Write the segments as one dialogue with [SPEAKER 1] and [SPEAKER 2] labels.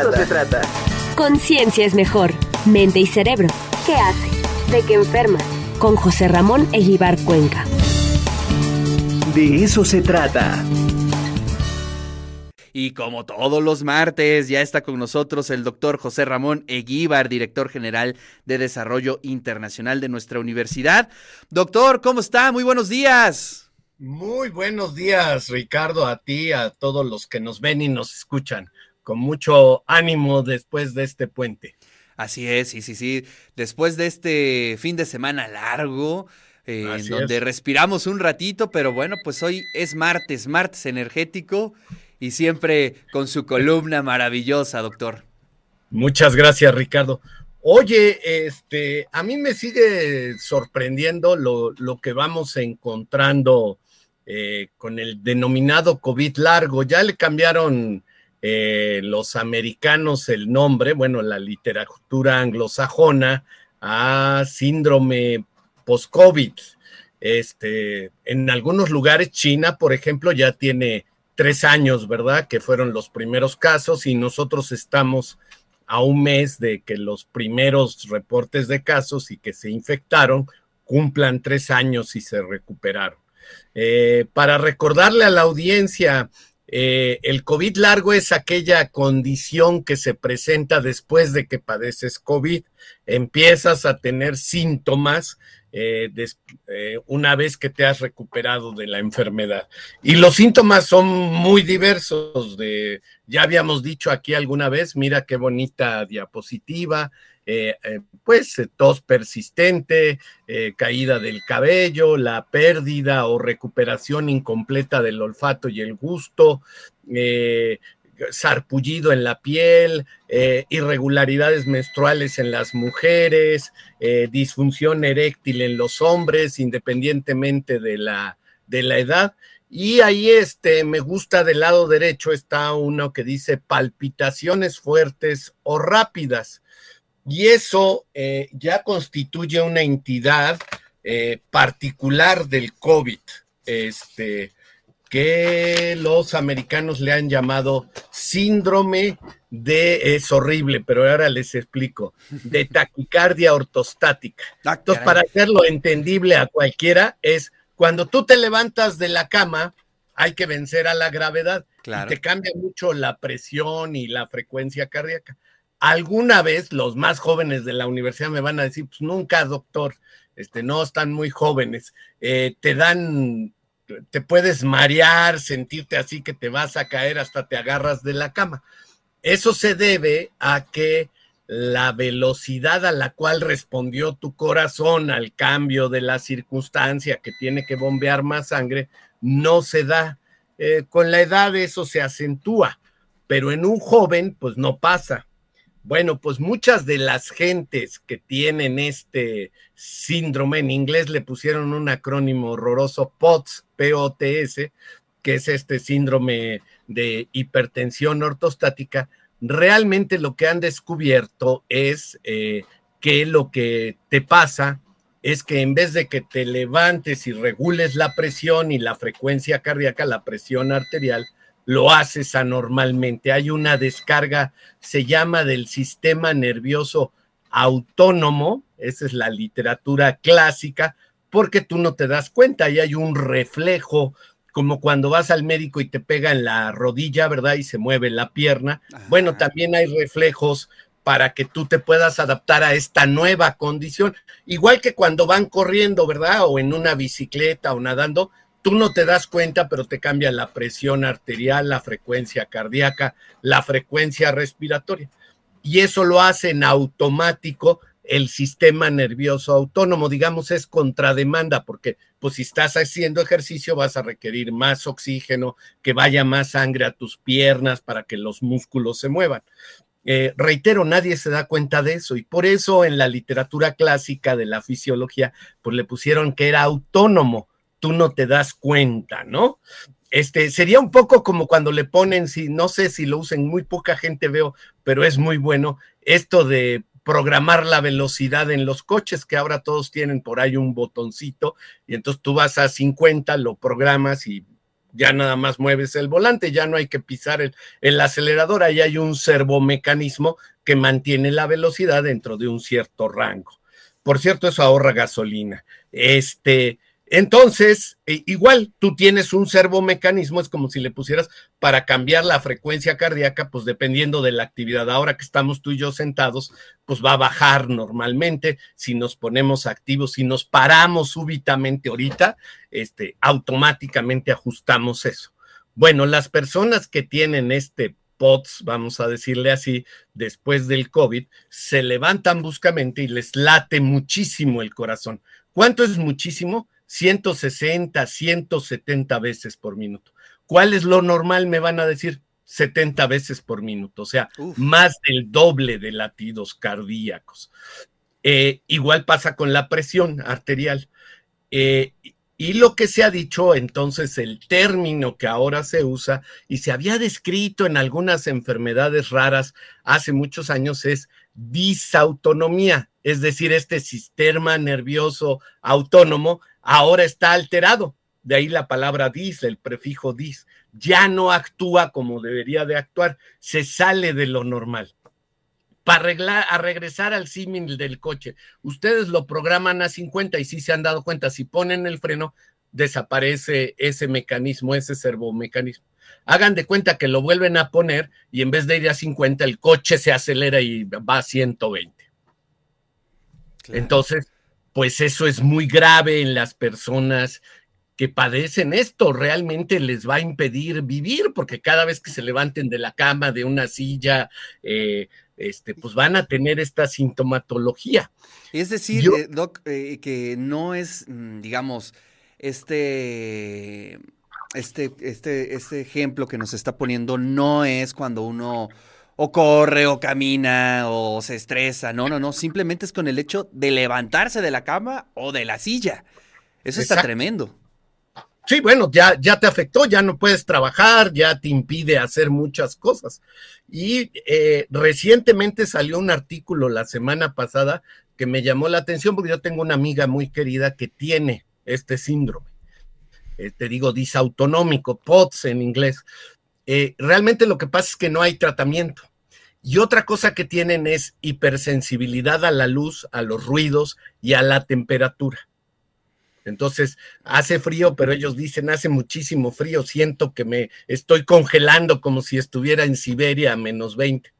[SPEAKER 1] esto se trata.
[SPEAKER 2] Conciencia es mejor. Mente y cerebro. ¿Qué hace? ¿De qué enferma? Con José Ramón Eguibar Cuenca.
[SPEAKER 1] De eso se trata.
[SPEAKER 3] Y como todos los martes, ya está con nosotros el doctor José Ramón Eguíbar, director general de Desarrollo Internacional de nuestra universidad. Doctor, ¿cómo está? Muy buenos días.
[SPEAKER 4] Muy buenos días, Ricardo, a ti, a todos los que nos ven y nos escuchan. Con mucho ánimo después de este puente.
[SPEAKER 3] Así es, sí, sí, sí. Después de este fin de semana largo, eh, en donde respiramos un ratito, pero bueno, pues hoy es martes, martes energético y siempre con su columna maravillosa, doctor.
[SPEAKER 4] Muchas gracias, Ricardo. Oye, este, a mí me sigue sorprendiendo lo, lo que vamos encontrando eh, con el denominado COVID largo. Ya le cambiaron eh, los americanos el nombre, bueno, la literatura anglosajona, a síndrome post-COVID. Este, en algunos lugares, China, por ejemplo, ya tiene tres años, ¿verdad? Que fueron los primeros casos y nosotros estamos a un mes de que los primeros reportes de casos y que se infectaron cumplan tres años y se recuperaron. Eh, para recordarle a la audiencia, eh, el COVID largo es aquella condición que se presenta después de que padeces COVID. Empiezas a tener síntomas eh, una vez que te has recuperado de la enfermedad. Y los síntomas son muy diversos. Ya habíamos dicho aquí alguna vez, mira qué bonita diapositiva, eh, eh, pues eh, tos persistente, caída del cabello, la pérdida o recuperación incompleta del olfato y el gusto, sarpullido en la piel, irregularidades menstruales en las mujeres, disfunción eréctil en los hombres, independientemente de la, de la edad. Y ahí este, me gusta del lado derecho está uno que dice palpitaciones fuertes o rápidas. Y eso eh, ya constituye una entidad eh, particular del COVID, este, que los americanos le han llamado síndrome de, es horrible, pero ahora les explico, de taquicardia ortostática. Ah, Entonces, para hacerlo entendible a cualquiera, es cuando tú te levantas de la cama, hay que vencer a la gravedad. Y te cambia mucho la presión y la frecuencia cardíaca alguna vez los más jóvenes de la universidad me van a decir, pues nunca, doctor, este, no están muy jóvenes, eh, te dan, te puedes marear, sentirte así que te vas a caer hasta te agarras de la cama. Eso se debe a que la velocidad a la cual respondió tu corazón al cambio de la circunstancia que tiene que bombear más sangre no se da. Eh, con la edad eso se acentúa, pero en un joven pues no pasa. Bueno, pues muchas de las gentes que tienen este síndrome, en inglés le pusieron un acrónimo horroroso, POTS, P-O-T-S, que es este síndrome de hipertensión ortostática, realmente lo que han descubierto es eh, que lo que te pasa es que en vez de que te levantes y regules la presión y la frecuencia cardíaca, la presión arterial, lo haces anormalmente. Hay una descarga, se llama del sistema nervioso autónomo, esa es la literatura clásica, porque tú no te das cuenta y hay un reflejo, como cuando vas al médico y te pega en la rodilla, ¿verdad? Y se mueve la pierna. Bueno, también hay reflejos para que tú te puedas adaptar a esta nueva condición. Igual que cuando van corriendo, ¿verdad? O en una bicicleta o nadando, tú no te das cuenta, pero te cambia la presión arterial, la frecuencia cardíaca, la frecuencia respiratoria. Y eso lo hace en automático el sistema nervioso autónomo, digamos, es contrademanda, porque pues si estás haciendo ejercicio vas a requerir más oxígeno, que vaya más sangre a tus piernas para que los músculos se muevan. Eh, reitero, nadie se da cuenta de eso y por eso en la literatura clásica de la fisiología, pues le pusieron que era autónomo, tú no te das cuenta, ¿no? Este sería un poco como cuando le ponen, si no sé si lo usen, muy poca gente veo, pero es muy bueno esto de programar la velocidad en los coches, que ahora todos tienen por ahí un botoncito, y entonces tú vas a 50, lo programas y ya nada más mueves el volante, ya no hay que pisar el, el acelerador, ahí hay un servomecanismo que mantiene la velocidad dentro de un cierto rango. Por cierto, eso ahorra gasolina. Este, entonces, e, igual tú tienes un servomecanismo, es como si le pusieras para cambiar la frecuencia cardíaca, pues dependiendo de la actividad. Ahora que estamos tú y yo sentados, pues va a bajar normalmente. Si nos ponemos activos, si nos paramos súbitamente ahorita, este, automáticamente ajustamos eso. Bueno, las personas que tienen este POTS, vamos a decirle así, después del COVID, se levantan bruscamente y les late muchísimo el corazón. ¿Cuánto es muchísimo? 160, 170 veces por minuto. ¿Cuál es lo normal? Me van a decir 70 veces por minuto, o sea, más del doble de latidos cardíacos. Eh, igual pasa con la presión arterial. Eh, y lo que se ha dicho entonces, el término que ahora se usa y se había descrito en algunas enfermedades raras hace muchos años es disautonomía, es decir, este sistema nervioso autónomo ahora está alterado. De ahí la palabra dis, el prefijo dis. Ya no actúa como debería de actuar, se sale de lo normal. Para arreglar, a regresar al símil del coche, ustedes lo programan a 50 y si se han dado cuenta, si ponen el freno, desaparece ese mecanismo, ese servomecanismo. Hagan de cuenta que lo vuelven a poner y en vez de ir a 50, el coche se acelera y va a 120. Entonces, pues eso es muy grave en las personas que padecen esto, realmente les va a impedir vivir, porque cada vez que se levanten de la cama, de una silla, eh, este, pues van a tener esta sintomatología.
[SPEAKER 3] Es decir, eh, Doc, eh, que no es, mm, digamos, este, este, este, este ejemplo que nos está poniendo no es cuando uno o corre o camina o se estresa. No, no, no. Simplemente es con el hecho de levantarse de la cama o de la silla. Eso está tremendo.
[SPEAKER 4] Sí, bueno, ya, ya te afectó, ya no puedes trabajar, ya te impide hacer muchas cosas. Y eh, recientemente salió un artículo la semana pasada que me llamó la atención porque yo tengo una amiga muy querida que tiene este síndrome. Eh, te digo, disautonómico, POTS en inglés. Eh, realmente lo que pasa es que no hay tratamiento. Y otra cosa que tienen es hipersensibilidad a la luz, a los ruidos y a la temperatura. Entonces, hace frío, pero ellos dicen, hace muchísimo frío, siento que me estoy congelando como si estuviera en Siberia a menos 20.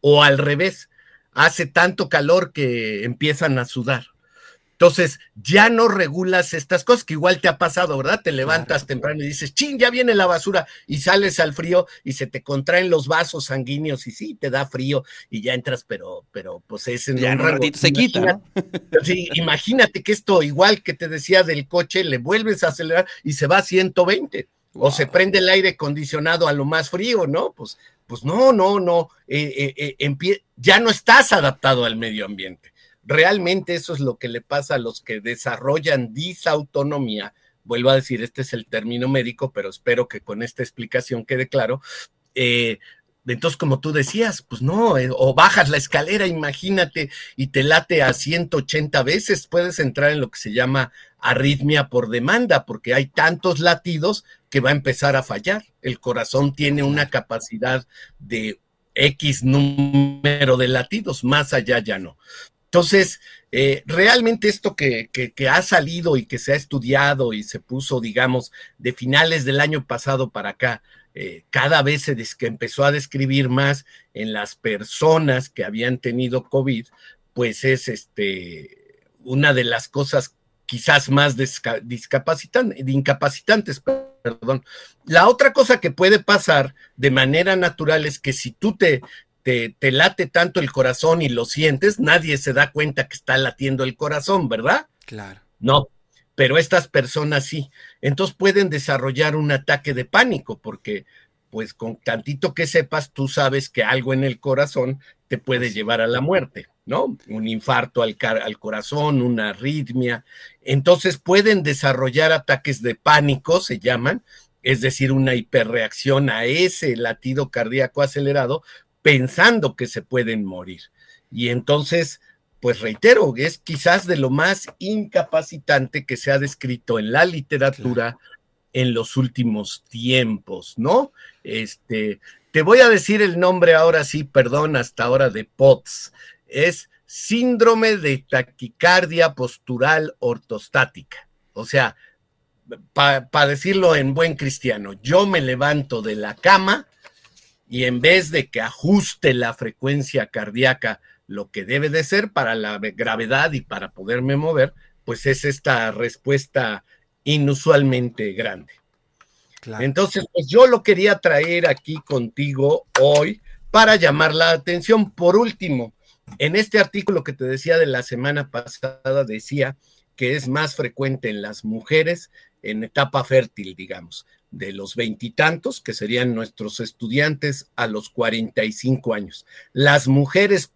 [SPEAKER 4] O al revés, hace tanto calor que empiezan a sudar. Entonces, ya no regulas estas cosas que igual te ha pasado, ¿verdad? Te levantas temprano y dices, ching, ya viene la basura y sales al frío y se te contraen los vasos sanguíneos y sí, te da frío y ya entras, pero, pero pues es en
[SPEAKER 3] un ratito se quita.
[SPEAKER 4] Sí, imagínate que esto, igual que te decía del coche, le vuelves a acelerar y se va a 120. O se prende el aire acondicionado a lo más frío, ¿no? Pues, pues no, no, no. Eh, eh, eh ya no estás adaptado al medio ambiente. Realmente eso es lo que le pasa a los que desarrollan disautonomía. Vuelvo a decir, este es el término médico, pero espero que con esta explicación quede claro. Eh, entonces, como tú decías, pues no, eh, o bajas la escalera, imagínate, y te late a 180 veces, puedes entrar en lo que se llama arritmia por demanda, porque hay tantos latidos que va a empezar a fallar. El corazón tiene una capacidad de X número de latidos, más allá ya no. Entonces, eh, realmente esto que, ha salido y que se ha estudiado y se puso, digamos, de finales del año pasado para acá, eh, cada vez se que empezó a describir más en las personas que habían tenido COVID, pues es este, una de las cosas quizás más discapacitantes, incapacitantes, perdón. La otra cosa que puede pasar de manera natural es que si tú te, te, late tanto el corazón y lo sientes, nadie se da cuenta que está latiendo el corazón, ¿verdad?
[SPEAKER 3] Claro.
[SPEAKER 4] No, pero estas personas sí. Entonces pueden desarrollar un ataque de pánico porque pues con tantito que sepas, tú sabes que algo en el corazón te puede llevar a la muerte, ¿no? Un infarto al, al, corazón, una arritmia. Entonces pueden desarrollar ataques de pánico, se llaman, es decir, una hiperreacción a ese latido cardíaco acelerado, pensando que se pueden morir. Y entonces, pues reitero, es quizás de lo más incapacitante que se ha descrito en la literatura en los últimos tiempos, ¿no? Este, te voy a decir el nombre ahora sí, perdón, hasta ahora de POTS. Es síndrome de taquicardia postural ortostática. O sea, para decirlo en buen cristiano, yo me levanto de la cama y en vez de que ajuste la frecuencia cardíaca lo que debe de ser para la gravedad y para poderme mover, pues es esta respuesta inusualmente grande. Entonces, pues yo lo quería traer aquí contigo hoy para llamar la atención. Por último, en este artículo que te decía de la semana pasada, decía que es más frecuente en las mujeres en etapa fértil, digamos, de los veintitantos, que serían nuestros estudiantes a los 45 años. Las mujeres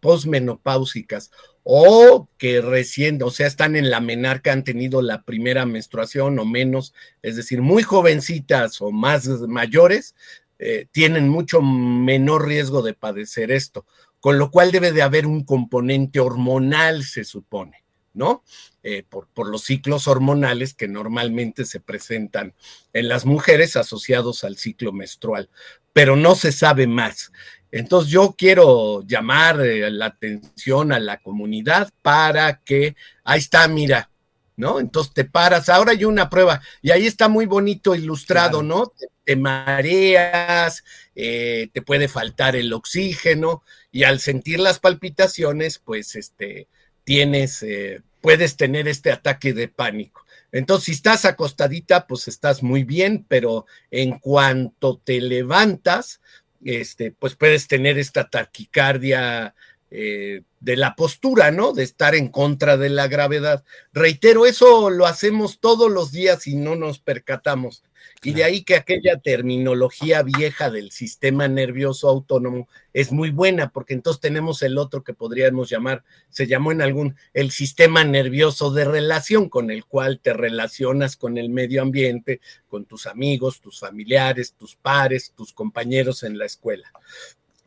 [SPEAKER 4] posmenopáusicas o que recién, o sea, están en la menarca, han tenido la primera menstruación o menos, es decir, muy jovencitas o más mayores, eh, tienen mucho menor riesgo de padecer esto, con lo cual debe de haber un componente hormonal, se supone, ¿no? Eh, por, por, los ciclos hormonales que normalmente se presentan en las mujeres asociados al ciclo menstrual, pero no se sabe más. Entonces yo quiero llamar eh, la atención a la comunidad para que, ahí está, mira, ¿no? Entonces te paras, ahora hay una prueba y ahí está muy bonito ilustrado, ¿no? Te, mareas, eh, te puede faltar el oxígeno y al sentir las palpitaciones, pues este, tienes, eh, puedes tener este ataque de pánico. Entonces, si estás acostadita, pues estás muy bien, pero en cuanto te levantas, este, pues puedes tener esta taquicardia eh, de la postura, ¿no? De estar en contra de la gravedad. Reitero, eso lo hacemos todos los días y no nos percatamos. Y de ahí que aquella terminología vieja del sistema nervioso autónomo es muy buena, porque entonces tenemos el otro que podríamos llamar, se llamó en algún, el sistema nervioso de relación, con el cual te relacionas con el medio ambiente, con tus amigos, tus familiares, tus pares, tus compañeros en la escuela.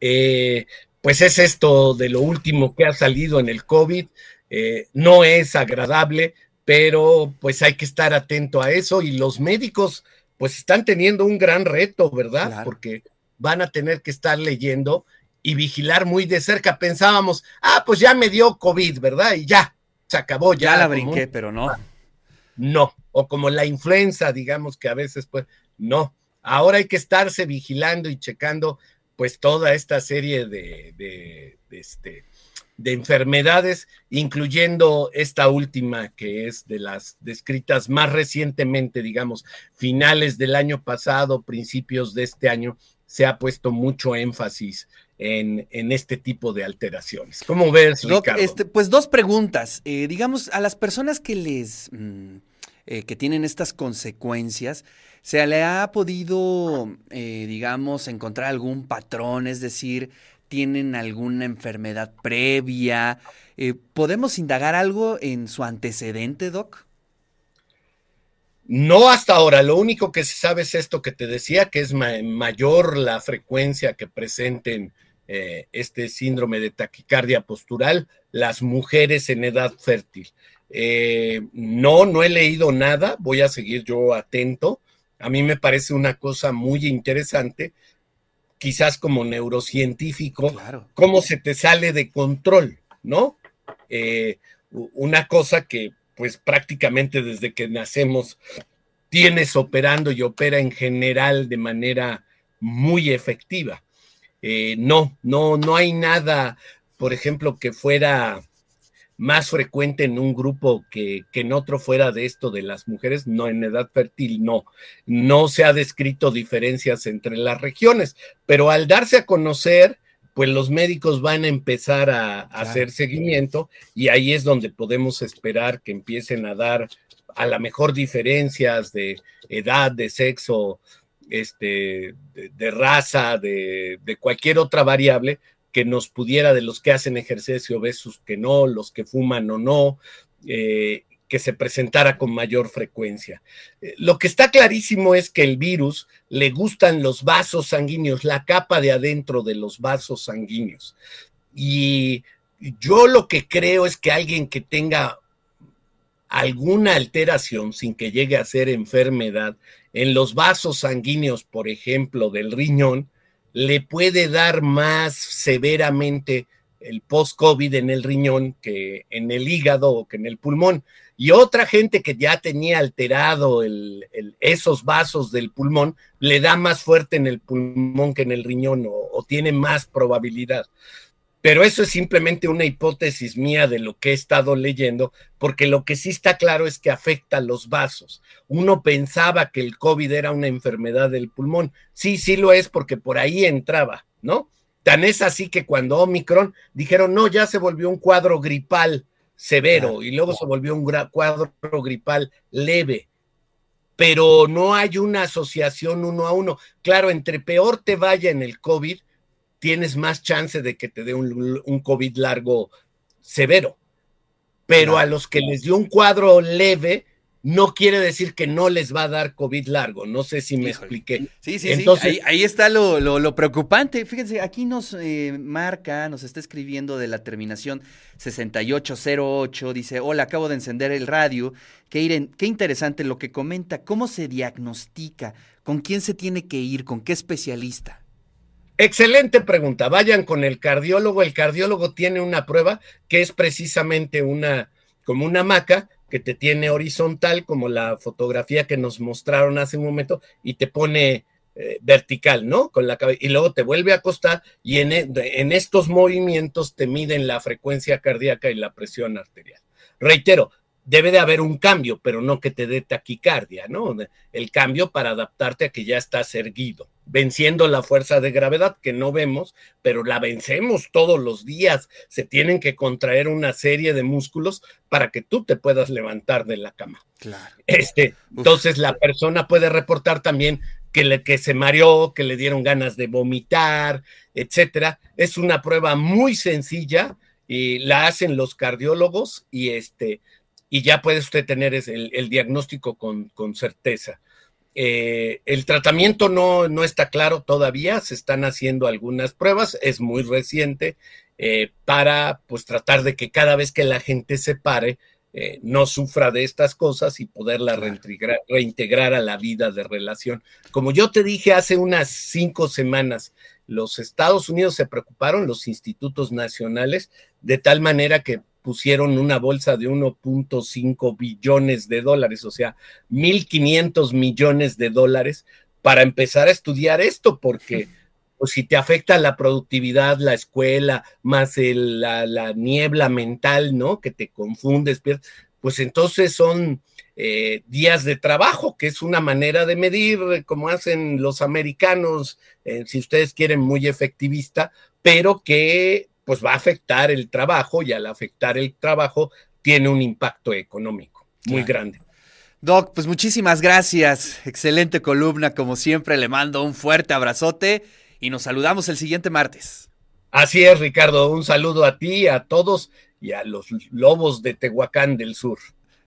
[SPEAKER 4] Eh, pues es esto de lo último que ha salido en el COVID. Eh, no es agradable, pero pues hay que estar atento a eso y los médicos pues están teniendo un gran reto, ¿verdad? Porque van a tener que estar leyendo y vigilar muy de cerca. Pensábamos, ah, pues ya me dio COVID, ¿verdad? Y ya, se acabó, ya.
[SPEAKER 3] Ya la brinqué, pero no.
[SPEAKER 4] No, o como la influenza, digamos que a veces, pues, no. Ahora hay que estarse vigilando y checando, pues, toda esta serie de, de, de este, de enfermedades, incluyendo esta última que es de las descritas más recientemente, digamos, finales del año pasado, principios de este año, se ha puesto mucho énfasis en, en este tipo de alteraciones. ¿Cómo ves, Ricardo?
[SPEAKER 3] Este, pues dos preguntas. Eh, digamos, a las personas que les... Mm, eh, que tienen estas consecuencias, ¿se le ha podido, eh, digamos, encontrar algún patrón? Es decir, tienen alguna enfermedad previa. Eh, ¿Podemos indagar algo en su antecedente, Doc?
[SPEAKER 4] No hasta ahora, lo único que se sabe es esto que te decía, que es mayor la frecuencia que presenten eh, este síndrome de taquicardia postural las mujeres en edad fértil. Eh, no, no he leído nada, voy a seguir yo atento. A mí me parece una cosa muy interesante quizás como neurocientífico, cómo se te sale de control, ¿no? Eh, una cosa que pues prácticamente desde que nacemos tienes operando y opera en general de manera muy efectiva. Eh, no, no, no hay nada, por ejemplo, que fuera más frecuente en un grupo que, en otro fuera de esto de las mujeres, no en edad fértil, no. No se ha descrito diferencias entre las regiones, pero al darse a conocer, pues los médicos van a empezar a, hacer seguimiento y ahí es donde podemos esperar que empiecen a dar a la mejor diferencias de edad, de sexo, este, de, raza, de, de, cualquier otra variable que nos pudiera de los que hacen ejercicio versus que no, los que fuman o no, eh, que se presentara con mayor frecuencia. Eh, lo que está clarísimo es que el virus le gustan los vasos sanguíneos, la capa de adentro de los vasos sanguíneos. Y yo lo que creo es que alguien que tenga alguna alteración sin que llegue a ser enfermedad en los vasos sanguíneos, por ejemplo, del riñón, le puede dar más severamente el post-COVID en el riñón que en el hígado o que en el pulmón. Y otra gente que ya tenía alterado esos vasos del pulmón, le da más fuerte en el pulmón que en el riñón o tiene más probabilidad. Pero eso es simplemente una hipótesis mía de lo que he estado leyendo, porque lo que sí está claro es que afecta a los vasos. Uno pensaba que el COVID era una enfermedad del pulmón. Sí, sí lo es porque por ahí entraba, ¿no? Tan es así que cuando Omicron dijeron, no, ya se volvió un cuadro gripal severo y luego se volvió un cuadro gripal leve. Pero no hay una asociación uno a uno. Claro, entre peor te vaya en el COVID, tienes más chance de que te dé un, COVID largo severo. Pero a los que les dio un cuadro leve, no quiere decir que no les va a dar COVID largo. No sé si me expliqué.
[SPEAKER 3] Sí, sí, Entonces, sí. Ahí, está lo, preocupante. Fíjense, aquí nos eh, marca, nos está escribiendo de la terminación 6808. Dice: Hola, acabo de encender el radio. Qué, qué interesante lo que comenta. ¿Cómo se diagnostica? ¿Con quién se tiene que ir? ¿Con qué especialista?
[SPEAKER 4] Excelente pregunta. Vayan con el cardiólogo. El cardiólogo tiene una prueba que es precisamente una, como una maca que te tiene horizontal, como la fotografía que nos mostraron hace un momento, y te pone eh, vertical, ¿no? Con la y luego te vuelve a acostar y en, e, en estos movimientos te miden la frecuencia cardíaca y la presión arterial. Reitero, debe de haber un cambio, pero no que te dé taquicardia, ¿no? El cambio para adaptarte a que ya estás erguido, venciendo la fuerza de gravedad que no vemos, pero la vencemos todos los días. Se tienen que contraer una serie de músculos para que tú te puedas levantar de la cama. Claro. Este, entonces la persona puede reportar también que, le, que se mareó, que le dieron ganas de vomitar, etcétera. Es una prueba muy sencilla y la hacen los cardiólogos y este y ya puede usted tener el, diagnóstico con, certeza. Eh, el tratamiento no, no, está claro todavía, se están haciendo algunas pruebas, es muy reciente, eh, para pues tratar de que cada vez que la gente se pare, eh, no sufra de estas cosas y poderla reintegrar, reintegrar, a la vida de relación. Como yo te dije hace unas cinco semanas, los Estados Unidos se preocuparon, los institutos nacionales, de tal manera que pusieron una bolsa de 1.5 billones de dólares, o sea, 1.500 millones de dólares para empezar a estudiar esto, porque pues, si te afecta la productividad, la escuela, más la, niebla mental, ¿no? Que te confundes, pues entonces son eh, días de trabajo, que es una manera de medir, como hacen los americanos, eh, si ustedes quieren, muy efectivista, pero que pues va a afectar el trabajo y al afectar el trabajo tiene un impacto económico muy grande.
[SPEAKER 3] Doc, pues muchísimas gracias. Excelente columna, como siempre. Le mando un fuerte abrazote y nos saludamos el siguiente martes.
[SPEAKER 4] Así es, Ricardo. Un saludo a ti, a todos y a los lobos de Tehuacán del Sur.